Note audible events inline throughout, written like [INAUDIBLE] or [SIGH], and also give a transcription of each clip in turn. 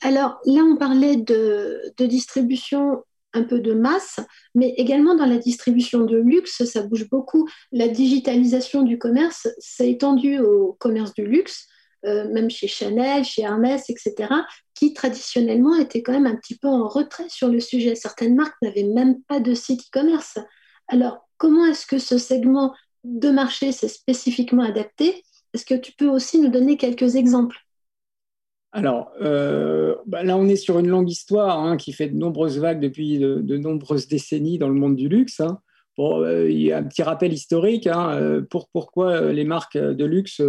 Alors là, on parlait de, distribution un peu de masse, mais également dans la distribution de luxe, ça bouge beaucoup. La digitalisation du commerce s'est étendue au commerce du luxe, euh, même chez Chanel, chez Hermès, etc., qui traditionnellement étaient quand même un petit peu en retrait sur le sujet. Certaines marques n'avaient même pas de site e-commerce. Alors, comment est-ce que ce segment de marché s'est spécifiquement adapté? Est-ce que tu peux aussi nous donner quelques exemples? Alors, euh, bah là, on est sur une longue histoire hein, qui fait de nombreuses vagues depuis de, nombreuses décennies dans le monde du luxe. Hein. Euh, il y a un petit rappel historique hein, euh, pour pourquoi les marques de luxe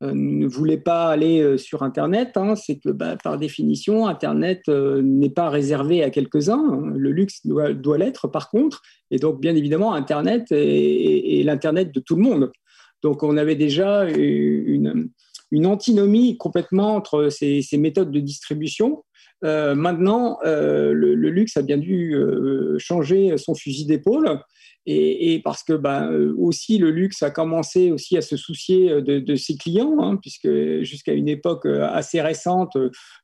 ne voulaient pas aller sur Internet. C'est que, bah, par définition, Internet n'est pas réservé à quelques-uns. Le luxe doit, l'être, par contre. Et donc, bien évidemment, Internet est l'Internet de tout le monde. Donc, on avait déjà une antinomie complètement entre ces, méthodes de distribution. Euh, maintenant, euh, le, luxe a bien dû euh, changer son fusil d'épaule. Et, parce que ben, aussi le luxe a commencé aussi à se soucier de, ses clients, hein, puisque jusqu'à une époque assez récente,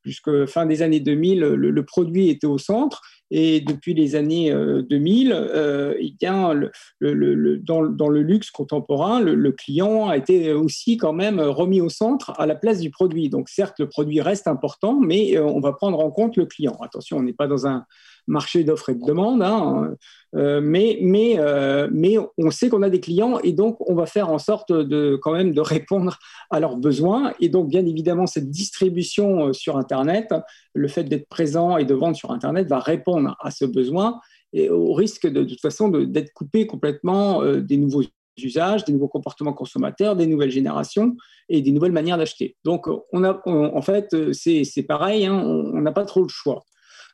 jusqu'à fin des années 2000, le produit était au centre. Et depuis les années 2000, euh, euh, eh bien, dans, le luxe contemporain, le, client a été aussi quand même remis au centre à la place du produit. Donc certes, le produit reste important, mais euh, on va prendre en compte le client. Attention, on n'est pas dans un marché d'offres et de demande, hein, euh, mais, mais, euh, mais on sait qu'on a des clients et donc on va faire en sorte de quand même de répondre à leurs besoins. Et donc, bien évidemment, cette distribution euh, sur Internet, le fait d'être présent et de vendre sur Internet va répondre à ce besoin et au risque de, de toute façon d'être coupé complètement des nouveaux usages, des nouveaux comportements consommateurs, des nouvelles générations et des nouvelles manières d'acheter. Donc, on a, en fait, c'est pareil, hein, on n'a pas trop le choix.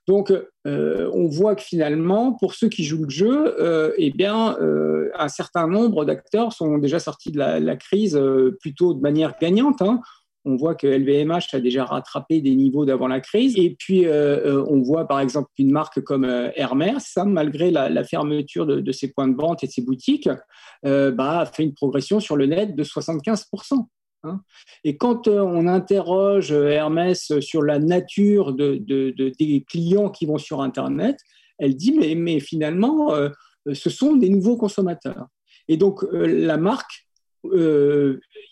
Donc, euh, on voit que finalement, pour ceux qui jouent le jeu, euh, eh bien, euh, un certain nombre d'acteurs sont déjà sortis de la, crise plutôt de manière gagnante. Hein. On voit que LVMH a déjà rattrapé des niveaux d'avant la crise. Et puis, on voit par exemple une marque comme Hermès, hein, malgré la, fermeture de, ses points de vente et de ses boutiques, bah, a fait une progression sur le net de 75%. Hein. Et quand euh, on interroge euh, Hermès sur la nature de, des clients qui vont sur Internet, elle dit mais, finalement, euh, ce sont des nouveaux consommateurs. Et donc la marque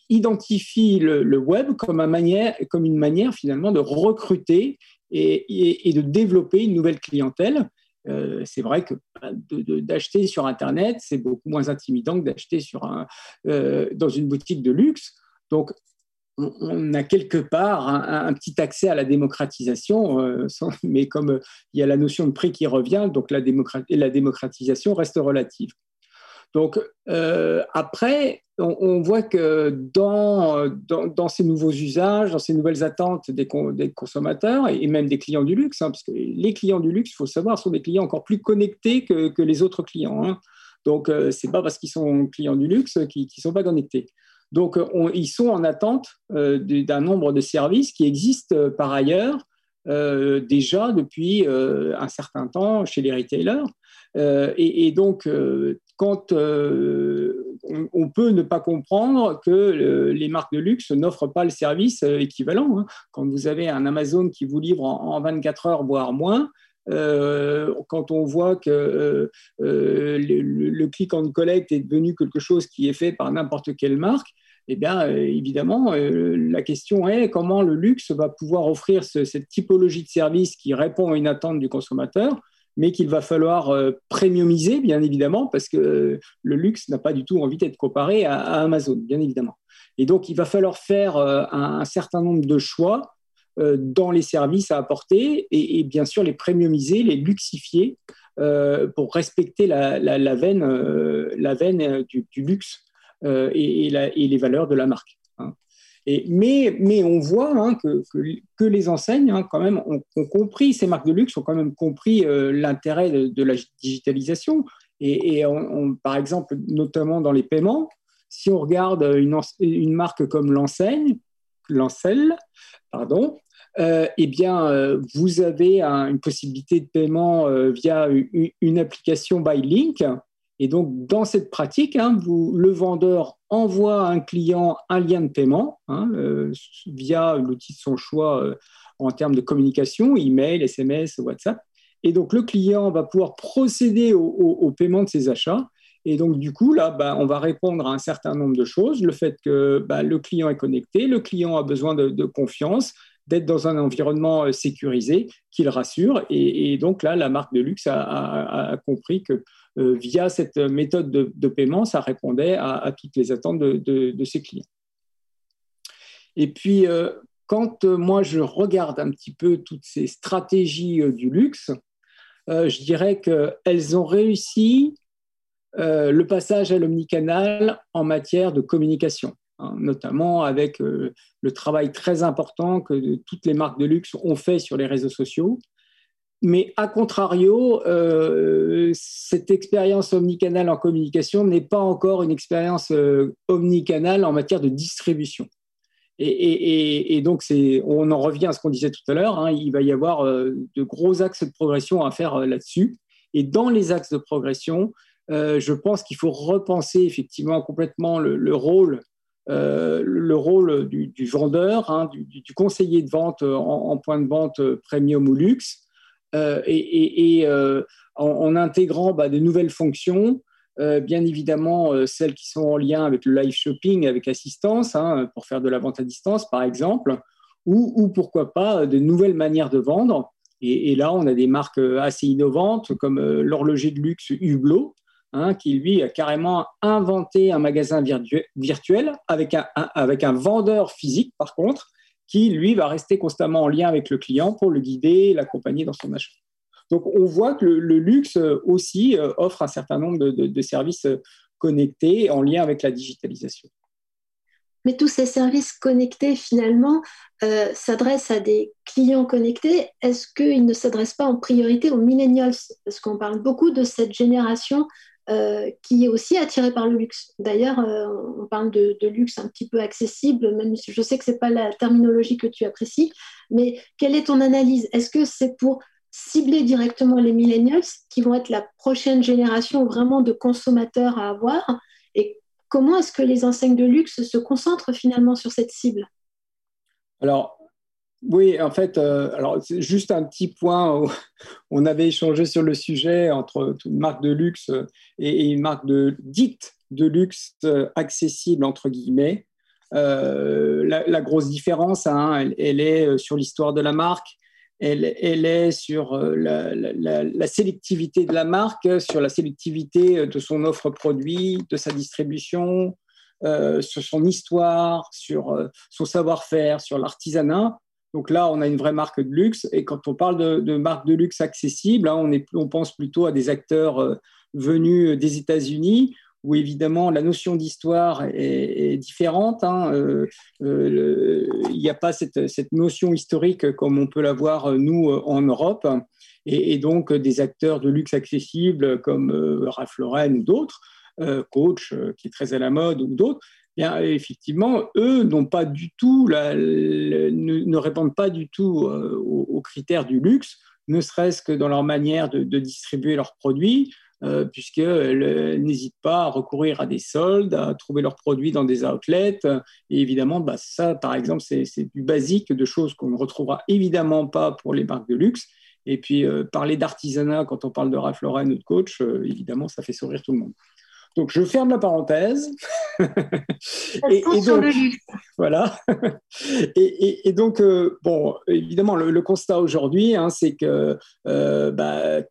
identifie le, web comme, une manière finalement de recruter et, de développer une nouvelle clientèle. c'est vrai que bah, d'acheter sur Internet, c'est beaucoup moins intimidant que d'acheter dans une boutique de luxe. Donc, on a quelque part un, petit accès à la démocratisation, euh, mais comme euh, il y a la notion de prix qui revient, donc la, démocratisation reste relative. Donc euh, après, on, voit que dans, ces nouveaux usages, dans ces nouvelles attentes des, consommateurs et, même des clients du luxe, hein, parce que les clients du luxe, il faut savoir, sont des clients encore plus connectés que, les autres clients. Hein. Donc ce n'est pas parce qu'ils sont clients du luxe qu'ils ne sont pas connectés. Donc, euh, ils sont en attente euh, d'un nombre de services qui existent euh, par ailleurs déjà depuis un certain temps chez les retailers. Et, donc, quand on, peut ne pas comprendre que les marques de luxe n'offrent pas le service équivalent. Hein. Quand vous avez un Amazon qui vous livre en, 24 heures, voire moins, quand on voit que le, le, click and collect est devenu quelque chose qui est fait par n'importe quelle marque, eh bien, euh, évidemment, euh, la question est comment le luxe va pouvoir offrir cette typologie de service qui répond à une attente du consommateur, mais qu'il va falloir euh, premiumiser, bien évidemment, parce que le luxe n'a pas du tout envie d'être comparé à, Amazon, bien évidemment. Et donc, il va falloir faire un, certain nombre de choix dans les services à apporter et, bien sûr les premiumiser, les luxifier pour respecter la, veine, la veine du luxe euh, et, les valeurs de la marque. Hein. Mais, on voit hein, que, les enseignes, hein, quand même, ont, compris, ces marques de luxe ont quand même compris l'intérêt de, la digitalisation. Et, par exemple, notamment dans les paiements, si on regarde une marque comme l'enseigne, Lancel, pardon, euh, eh bien, euh, vous avez une possibilité de paiement euh, via une, application ByLink. Et donc, dans cette pratique, hein, le vendeur envoie à un client un lien de paiement hein, via l'outil de son choix en termes de communication, email, SMS, WhatsApp. Et donc, le client va pouvoir procéder au, paiement de ses achats. Et donc, du coup, là, bah, on va répondre à un certain nombre de choses. Le fait que bah, le client est connecté, le client a besoin de confiance, d'être dans un environnement euh, sécurisé qui le rassure. Et, donc là, la marque de luxe a, compris que euh, via cette méthode de, paiement, ça répondait à, toutes les attentes de, ses clients. Et puis, euh, quand moi je regarde un petit peu toutes ces stratégies du luxe, je dirais qu'elles ont réussi le passage à l'omnicanal en matière de communication. Hein, notamment avec euh, le travail très important que toutes les marques de luxe ont fait sur les réseaux sociaux. Mais à contrario, euh, cette expérience omnicanale en communication n'est pas encore une expérience euh, omnicanale en matière de distribution. Et, donc, on en revient à ce qu'on disait tout à l'heure, hein, il va y avoir de gros axes de progression à faire là-dessus. Et dans les axes de progression, je pense qu'il faut repenser effectivement complètement le rôle euh, le rôle du, vendeur, hein, du, conseiller de vente en, point de vente premium ou luxe, euh, et, euh, en, intégrant bah, de nouvelles fonctions, bien évidemment celles qui sont en lien avec le live shopping, avec assistance, hein, pour faire de la vente à distance par exemple, ou pourquoi pas de nouvelles manières de vendre. Et, là, on a des marques assez innovantes comme l'horloger de luxe Hublot, Hein, qui lui a carrément inventé un magasin virtuel avec un, avec un vendeur physique, par contre, qui lui va rester constamment en lien avec le client pour le guider, l'accompagner dans son achat. Donc on voit que le, luxe aussi euh, offre un certain nombre de, services connectés en lien avec la digitalisation. Mais tous ces services connectés, finalement, euh, s'adressent à des clients connectés. Est-ce qu'ils ne s'adressent pas en priorité aux millennials? Parce qu'on parle beaucoup de cette génération euh, qui est aussi attiré par le luxe. D'ailleurs, euh, on parle de, luxe un petit peu accessible, même si je sais que ce n'est pas la terminologie que tu apprécies, mais quelle est ton analyse? Est-ce que c'est pour cibler directement les millennials qui vont être la prochaine génération vraiment de consommateurs à avoir? Et comment est-ce que les enseignes de luxe se concentrent finalement sur cette cible? Alors, oui, en fait, euh, alors juste un petit point. [LAUGHS] on avait échangé sur le sujet entre une marque de luxe et, une marque de dite de luxe euh, accessible entre guillemets. Euh, la, grosse différence, hein, elle, est sur l'histoire de la marque. Elle, est sur la, la, sélectivité de la marque, sur la sélectivité de son offre produit, de sa distribution, sur son histoire, sur son savoir-faire, sur l'artisanat. Donc là, on a une vraie marque de luxe. Et quand on parle de, marque de luxe accessible, hein, on, pense plutôt à des acteurs euh, venus des États-Unis, où évidemment la notion d'histoire est, différente. Hein. Euh, euh, il n'y a pas cette, notion historique comme on peut l'avoir nous en Europe. Et, donc des acteurs de luxe accessible comme Ralph Lauren ou d'autres, Coach qui est très à la mode ou d'autres, effectivement, eux n'ont pas du tout, ne, répondent pas du tout euh, aux, critères du luxe, ne serait-ce que dans leur manière de, distribuer leurs produits, euh, puisqu'elles n'hésitent pas à recourir à des soldes, à trouver leurs produits dans des outlets. Et évidemment, bah, ça, par exemple, c'est du basique, de choses qu'on ne retrouvera évidemment pas pour les marques de luxe. Et puis, euh, parler d'artisanat quand on parle de Ralph Lauren ou de coach, évidemment, ça fait sourire tout le monde. Donc, je ferme la parenthèse. [LAUGHS] et, donc, voilà. [LAUGHS] et, donc, euh, bon, évidemment, le, constat aujourd'hui, hein, c'est que 40 euh, bah,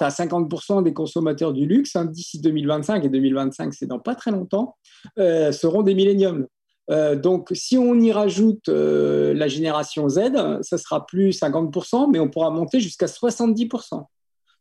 à 50% des consommateurs du luxe, hein, d'ici 2025, et 2025, c'est dans pas très longtemps, euh, seront des milléniums. donc, si on y rajoute la génération Z, ça sera plus 50%, mais on pourra monter jusqu'à 70%.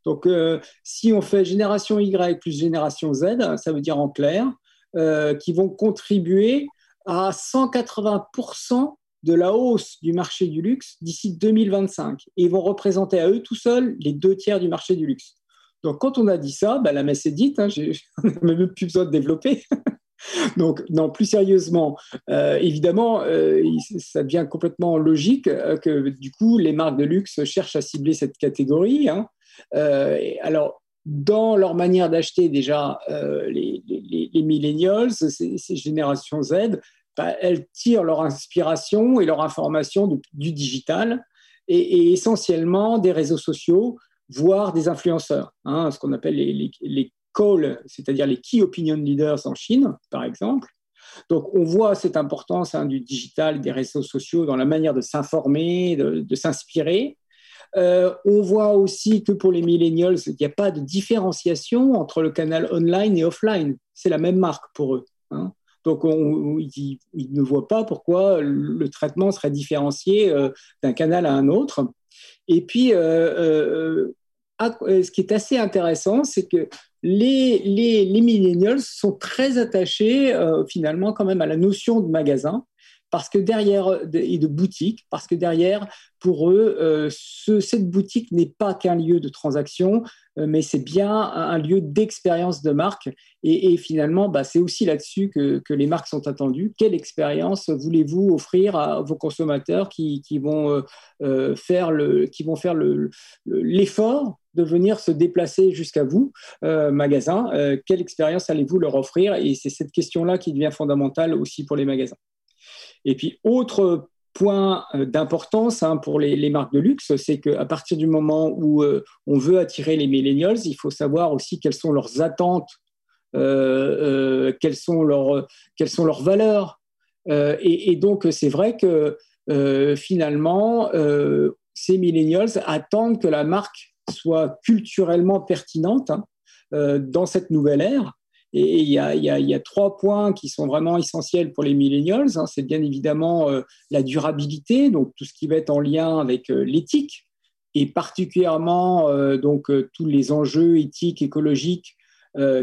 Donc, euh, si on fait génération Y plus génération Z, ça veut dire en clair, euh, qui vont contribuer à 180% de la hausse du marché du luxe d'ici 2025. Et ils vont représenter à eux tout seuls les deux tiers du marché du luxe. Donc, quand on a dit ça, bah, la messe est dite, hein, j'ai [LAUGHS] même plus besoin de développer. [LAUGHS] Donc, non, plus sérieusement, euh, évidemment, euh, ça devient complètement logique que du coup, les marques de luxe cherchent à cibler cette catégorie. Hein. Alors, dans leur manière d'acheter, déjà, les, les, millennials, ces, générations Z, bah, elles tirent leur inspiration et leur information du digital et, et, essentiellement des réseaux sociaux, voire des influenceurs, hein, ce qu'on appelle les, les call, c'est-à-dire les key opinion leaders en Chine, par exemple. Donc, on voit cette importance hein, du digital, des réseaux sociaux dans la manière de s'informer, de, s'inspirer. Euh, on voit aussi que pour les millennials, il n'y a pas de différenciation entre le canal online et offline. C'est la même marque pour eux. Hein. Donc, ils, ne voient pas pourquoi le traitement serait différencié euh, d'un canal à un autre. Et puis, euh, ce qui est assez intéressant, c'est que les, les, millennials sont très attachés finalement quand même à la notion de magasin parce que derrière et de boutique, parce que derrière, pour eux, euh, cette boutique n'est pas qu'un lieu de transaction, euh, mais c'est bien un, lieu d'expérience de marque. Et, finalement, bah, c'est aussi là-dessus que, les marques sont attendues. Quelle expérience voulez-vous offrir à vos consommateurs qui, vont faire le, qui vont faire l'effort de venir se déplacer jusqu'à vous, euh, magasin. Euh, quelle expérience allez-vous leur offrir? Et c'est cette question-là qui devient fondamentale aussi pour les magasins. Et puis, autre point euh, d'importance hein, pour les, marques de luxe, c'est qu'à partir du moment où on veut attirer les millennials, il faut savoir aussi quelles sont leurs attentes, quelles, sont leurs, quelles sont leurs valeurs. Et, donc, c'est vrai que finalement, ces millennials attendent que la marque soit culturellement pertinente hein, euh, dans cette nouvelle ère. Et il y, a, trois points qui sont vraiment essentiels pour les millennials. Hein. C'est bien évidemment euh, la durabilité, donc tout ce qui va être en lien avec euh, l'éthique, et particulièrement donc tous les enjeux éthiques, écologiques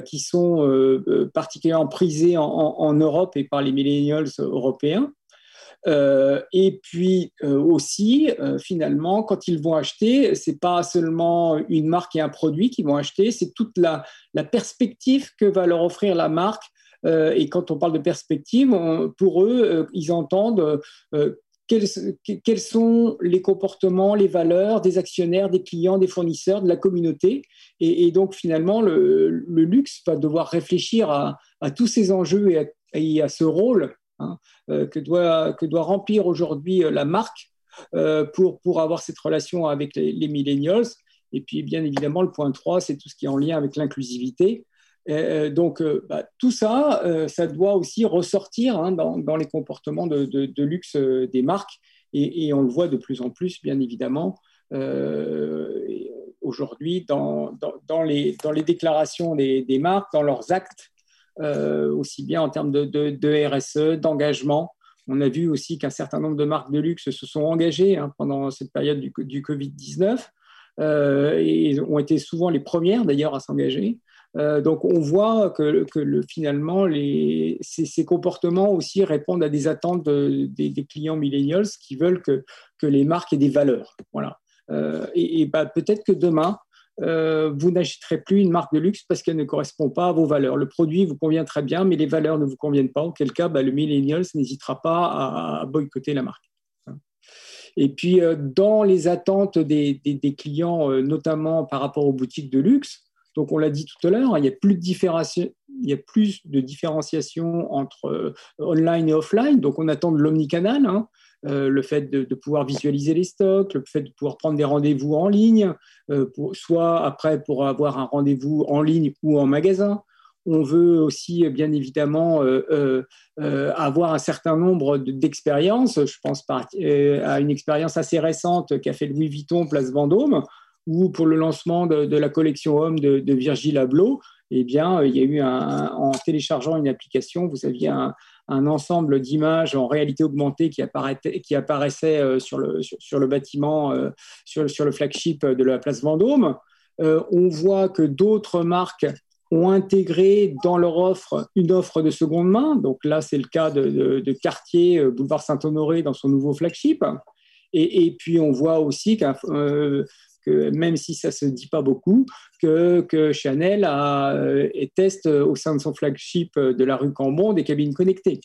qui sont particulièrement prisés en, Europe et par les millennials européens. Euh, et puis euh, aussi, euh, finalement, quand ils vont acheter, c'est pas seulement une marque et un produit qu'ils vont acheter, c'est toute la, perspective que va leur offrir la marque. et quand on parle de perspective, pour eux, ils entendent quels, sont les comportements, les valeurs des actionnaires, des clients, des fournisseurs, de la communauté. Et, donc, finalement, le, luxe va devoir réfléchir à, tous ces enjeux et à ce rôle Hein, euh, que, doit, que doit remplir aujourd'hui euh, la marque euh, pour, pour avoir cette relation avec les, millennials. Et puis, bien évidemment, le point 3, c'est tout ce qui est en lien avec l'inclusivité. donc, bah, tout ça, ça doit aussi ressortir hein, dans, dans, les comportements de, de, luxe des marques. Et, on le voit de plus en plus, bien évidemment, aujourd'hui dans, dans, les, dans les déclarations des, marques, dans leurs actes. Euh, aussi bien en termes de, RSE, d'engagement. On a vu aussi qu'un certain nombre de marques de luxe se sont engagées hein, pendant cette période du, du Covid-19 euh, et ont été souvent les premières d'ailleurs à s'engager. Euh, donc on voit que, que le, finalement ces, comportements aussi répondent à des attentes des, clients millennials qui veulent que, que les marques aient des valeurs. Voilà. et, bah, peut-être que demain, euh, vous n'achèterez plus une marque de luxe parce qu'elle ne correspond pas à vos valeurs. Le produit vous convient très bien, mais les valeurs ne vous conviennent pas, auquel cas bah, le millennials n'hésitera pas à, boycotter la marque. Et puis, euh, dans les attentes des, clients, euh, notamment par rapport aux boutiques de luxe, donc on l'a dit tout à l'heure, il, plus de il y a plus de différenciation entre online et offline, donc on attend de l'omnicanal. Hein. Euh, le fait de, pouvoir visualiser les stocks, le fait de pouvoir prendre des rendez-vous en ligne, euh, soit après pour avoir un rendez-vous en ligne ou en magasin. On veut aussi, bien évidemment, euh, avoir un certain nombre d'expériences. Je pense à une expérience assez récente qu'a fait Louis Vuitton, Place Vendôme, où pour le lancement de, la collection Homme de, de Virgil eh bien, il y a eu un, en téléchargeant une application, vous aviez un, un ensemble d'images en réalité augmentée qui, qui apparaissaient euh, sur le, sur, le bâtiment, euh, sur, le flagship de la place Vendôme. Euh, on voit que d'autres marques ont intégré dans leur offre une offre de seconde main. Donc là, c'est le cas de, Cartier, boulevard Saint-Honoré, dans son nouveau flagship. Et, puis, on voit aussi que même si ça ne se dit pas beaucoup, que, que Chanel a, et teste au sein de son flagship de la rue Cambon des cabines connectées,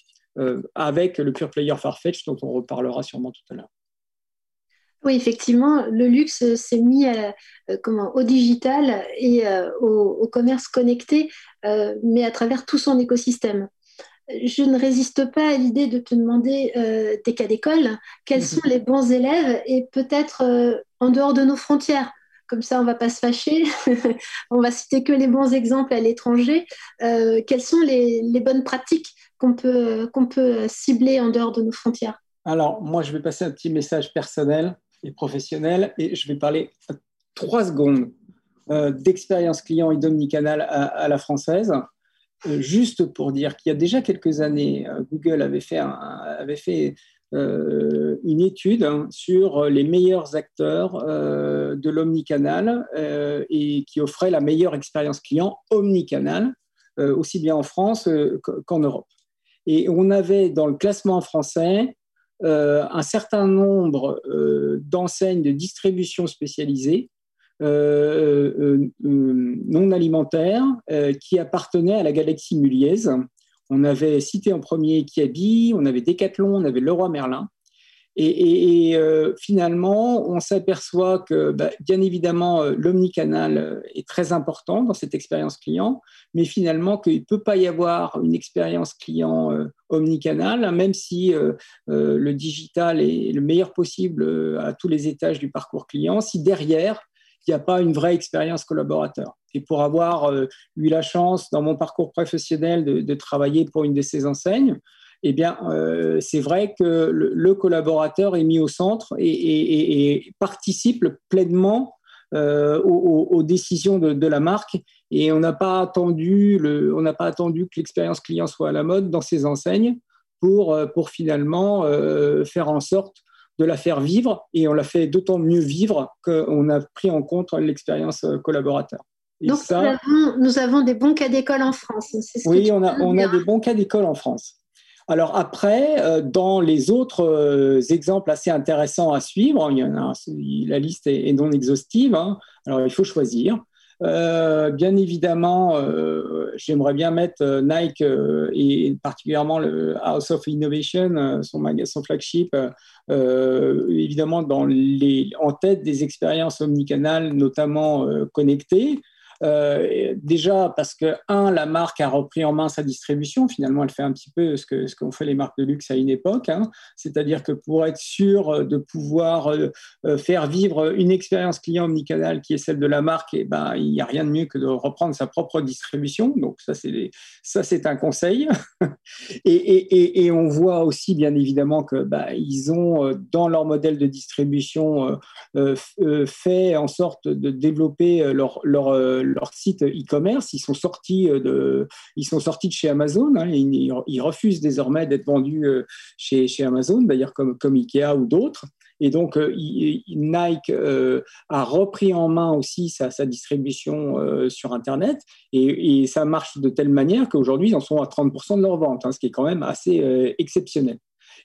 avec le pure player Farfetch dont on reparlera sûrement tout à l'heure. Oui, effectivement, le luxe s'est mis euh, comment, au digital et euh, au, commerce connecté, euh, mais à travers tout son écosystème. Je ne résiste pas à l'idée de te demander des cas d'école, quels mhm. sont les bons élèves et peut-être en dehors de nos frontières. Comme ça, on ne va pas se fâcher. [LAUGHS] on va citer que les bons exemples à l'étranger. quelles sont les, bonnes pratiques qu'on peut, cibler en dehors de nos frontières? Alors, moi, je vais passer un petit message personnel et professionnel. Et je vais parler trois secondes euh, d'expérience client et d'omnicanal à, la française. Euh, juste pour dire qu'il y a déjà quelques années, euh, Google avait fait, avait fait une étude hein, sur les meilleurs acteurs de l'omnicanal et qui offraient la meilleure expérience client omnicanal, aussi bien en France qu'en Europe. Et on avait dans le classement français euh, un certain nombre euh, d'enseignes de distribution spécialisées euh, non alimentaires qui appartenaient à la galaxie muliaise. On avait cité en premier Kiabi, on avait Decathlon, on avait Leroy Merlin. Et, euh, finalement, on s'aperçoit que, bah, bien évidemment, euh, l'omnicanal euh, est très important dans cette expérience client, mais finalement qu'il ne peut pas y avoir une expérience client omnicanal, même si le digital est le meilleur possible à tous les étages du parcours client, si derrière, il n'y a pas une vraie expérience collaborateur. Et pour avoir eu la chance, dans mon parcours professionnel, de, travailler pour une de ces enseignes, eh bien, euh, c'est vrai que le, collaborateur est mis au centre et, participe pleinement euh, aux, décisions de, la marque. Et on n'a pas attendu, on n'a pas attendu que l'expérience client soit à la mode dans ces enseignes euh, pour finalement faire en sorte de la faire vivre. Et on l'a fait d'autant mieux vivre qu'on a pris en compte l'expérience collaborateur. Donc, nous, avons, des bons cas d'école en France. oui, on a, on a des bons cas d'école en France. Alors après, euh, dans les autres euh, exemples assez intéressants à suivre, il y en a, la liste est, non exhaustive, hein. alors il faut choisir. Euh, bien évidemment, j'aimerais bien mettre Nike et particulièrement le House of Innovation, son, son flagship, évidemment dans les, en tête des expériences omnicanales, notamment connectées. Euh, déjà parce que, un, la marque a repris en main sa distribution. Finalement, elle fait un petit peu ce qu'ont ce qu'ont fait les marques de luxe à une époque. Hein. C'est-à-dire que pour être sûr de pouvoir euh, euh, faire vivre une expérience client omnicanal qui est celle de la marque, et eh ben, il n'y a rien de mieux que de reprendre sa propre distribution. Donc, ça, c'est, un conseil. [LAUGHS] et, et, et, on voit aussi, bien évidemment, que bah, ils ont, dans leur modèle de distribution, fait en sorte de développer leur leur site e-commerce. Ils sont sortis euh, de, ils sont sortis de chez Amazon. Hein, ils, refusent désormais d'être vendus euh, chez, chez Amazon, d'ailleurs comme, comme Ikea ou d'autres. Et donc, euh, Nike a repris en main aussi sa, distribution sur Internet. Et, ça marche de telle manière qu'aujourd'hui, ils en sont à 30% de leur vente, hein, ce qui est quand même assez exceptionnel.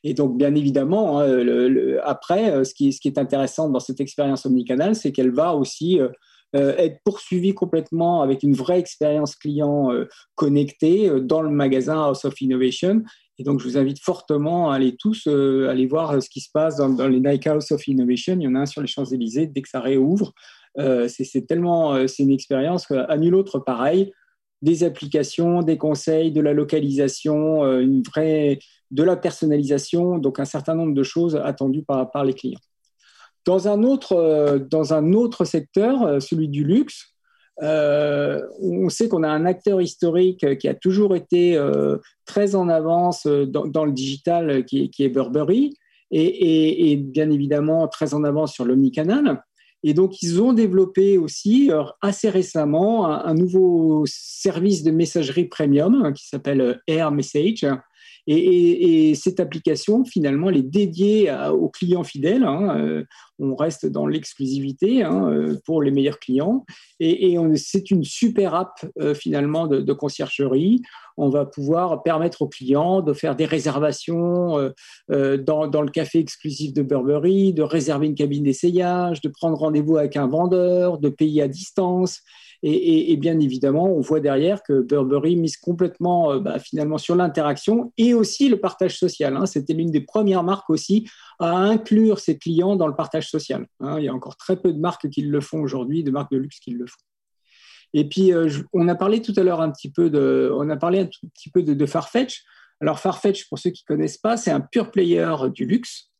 Et donc, bien évidemment, hein, après, ce qui, ce qui, est intéressant dans cette expérience omnicanal, c'est qu'elle va aussi être poursuivi complètement avec une vraie expérience client euh, connectée euh, dans le magasin House of Innovation. Et donc, je vous invite fortement à aller tous aller voir ce qui se passe dans, les Nike House of Innovation. Il y en a un sur les Champs-Élysées dès que ça réouvre. c'est tellement, c'est une expérience à nul autre pareil. Des applications, des conseils, de la localisation, une vraie, de la personnalisation, donc un certain nombre de choses attendues par, par les clients. Dans un autre, euh, dans un autre secteur, euh, celui du luxe, euh, on sait qu'on a un acteur historique qui a toujours été très en avance dans, le digital, qui, est Burberry, et, bien évidemment très en avance sur l'omnicanal. Et donc, ils ont développé aussi assez récemment un, nouveau service de messagerie premium hein, qui s'appelle Air Message, et, cette application, finalement, elle est dédiée aux clients fidèles. Hein. Euh, on reste dans l'exclusivité hein, euh, pour les meilleurs clients. Et, c'est une super app euh, finalement de, conciergerie. On va pouvoir permettre aux clients de faire des réservations euh, dans, le café exclusif de Burberry, de réserver une cabine d'essayage, de prendre rendez-vous avec un vendeur, de payer à distance. Et, bien évidemment, on voit derrière que Burberry mise complètement bah, finalement sur l'interaction et aussi le partage social. Hein. C'était l'une des premières marques aussi à inclure ses clients dans le partage social. Hein. il y a encore très peu de marques qui le font aujourd'hui, de marques de luxe qui le font. Et puis, euh, on a parlé tout à l'heure un petit peu de, on a parlé un petit peu de, Farfetch. Alors Farfetch, pour ceux qui connaissent pas, c'est un pure player du luxe.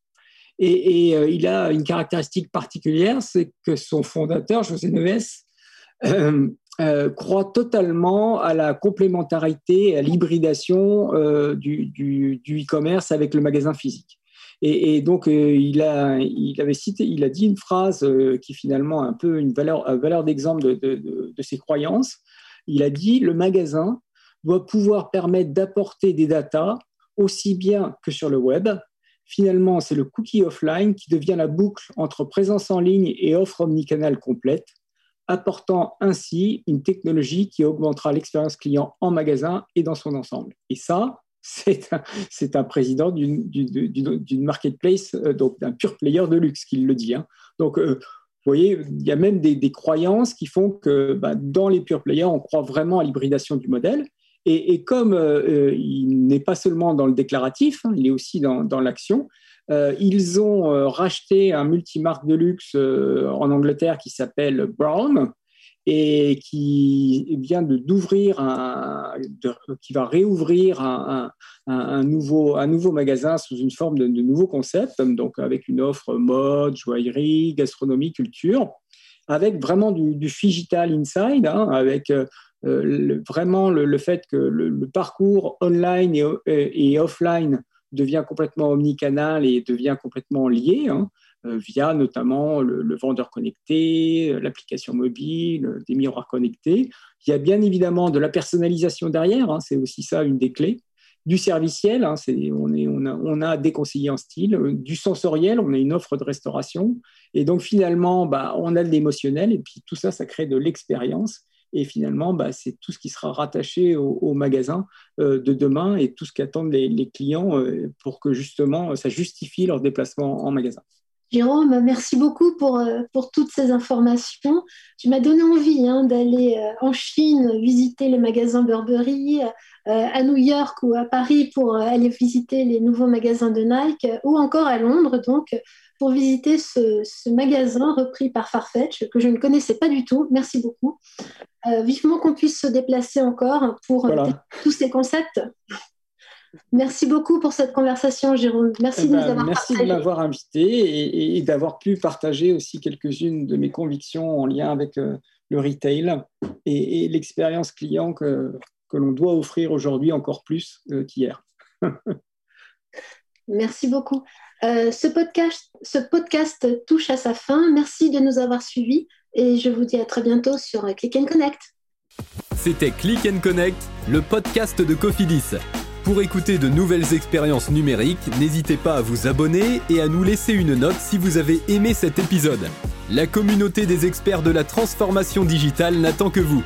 Et, euh, il a une caractéristique particulière, c'est que son fondateur, José Neves, euh, croit totalement à la complémentarité, à l'hybridation du e-commerce avec le magasin physique. Et, donc, euh, il, a, il avait cité, il a dit une phrase euh, qui finalement un peu une valeur, valeur d'exemple de, de, ses croyances. Il a dit le magasin doit pouvoir permettre d'apporter des datas aussi bien que sur le web. Finalement, c'est le cookie offline qui devient la boucle entre présence en ligne et offre omnicanal complète, apportant ainsi une technologie qui augmentera l'expérience client en magasin et dans son ensemble. Et ça, [LAUGHS] c'est un, président d'une marketplace, euh, donc d'un pur player de luxe, qui le dit. Hein. Donc, euh, vous voyez, il y a même des, croyances qui font que bah, dans les pure players, on croit vraiment à l'hybridation du modèle. Et, comme euh, il n'est pas seulement dans le déclaratif, hein, il est aussi dans, dans l'action, ils ont racheté un multimarque de luxe en Angleterre qui s'appelle Brown, et qui vient d'ouvrir qui va réouvrir un, un, nouveau, un nouveau magasin sous une forme de, de nouveau concept, donc avec une offre mode, joaillerie, gastronomie, culture, avec vraiment du, digital inside, hein, avec euh, vraiment le, fait que le, parcours online et, et, offline devient complètement omnicanal et devient complètement lié. Hein. Euh, via notamment le, vendeur connecté, euh, l'application mobile, euh, des miroirs connectés. Il y a bien évidemment de la personnalisation derrière, hein, c'est aussi ça une des clés. Du serviciel, hein, on, on, a, on, des conseillers en style. Du sensoriel, on a une offre de restauration. Et donc finalement, bah, on a de l'émotionnel. Et puis tout ça, ça crée de l'expérience. Et finalement, bah, c'est tout ce qui sera rattaché au, magasin de demain et tout ce qu'attendent les, clients pour que justement ça justifie leur déplacement en magasin. Jérôme, merci beaucoup pour, euh, toutes ces informations. Tu m'as donné envie hein, d'aller euh, en Chine visiter les magasins Burberry, euh, à New York ou à Paris pour aller visiter les nouveaux magasins de Nike, ou encore à Londres, donc pour visiter ce, ce magasin repris par Farfetch que je ne connaissais pas du tout. Merci beaucoup. vivement qu'on puisse se déplacer encore pour tous ces concepts. Merci beaucoup pour cette conversation, Jérôme. Merci de eh ben, Merci de m'avoir invité et, d'avoir pu partager aussi quelques-unes de mes convictions en lien avec euh, le retail et, l'expérience client que, que l'on doit offrir aujourd'hui encore plus euh, qu'hier. [LAUGHS] Merci beaucoup. Euh, ce, podcast, touche à sa fin. Merci de nous avoir suivis et je vous dis à très bientôt sur Click and Connect. C'était Click and Connect, le podcast de Cofidis. Pour écouter de nouvelles expériences numériques, n'hésitez pas à vous abonner et à nous laisser une note si vous avez aimé cet épisode. La communauté des experts de la transformation digitale n'attend que vous.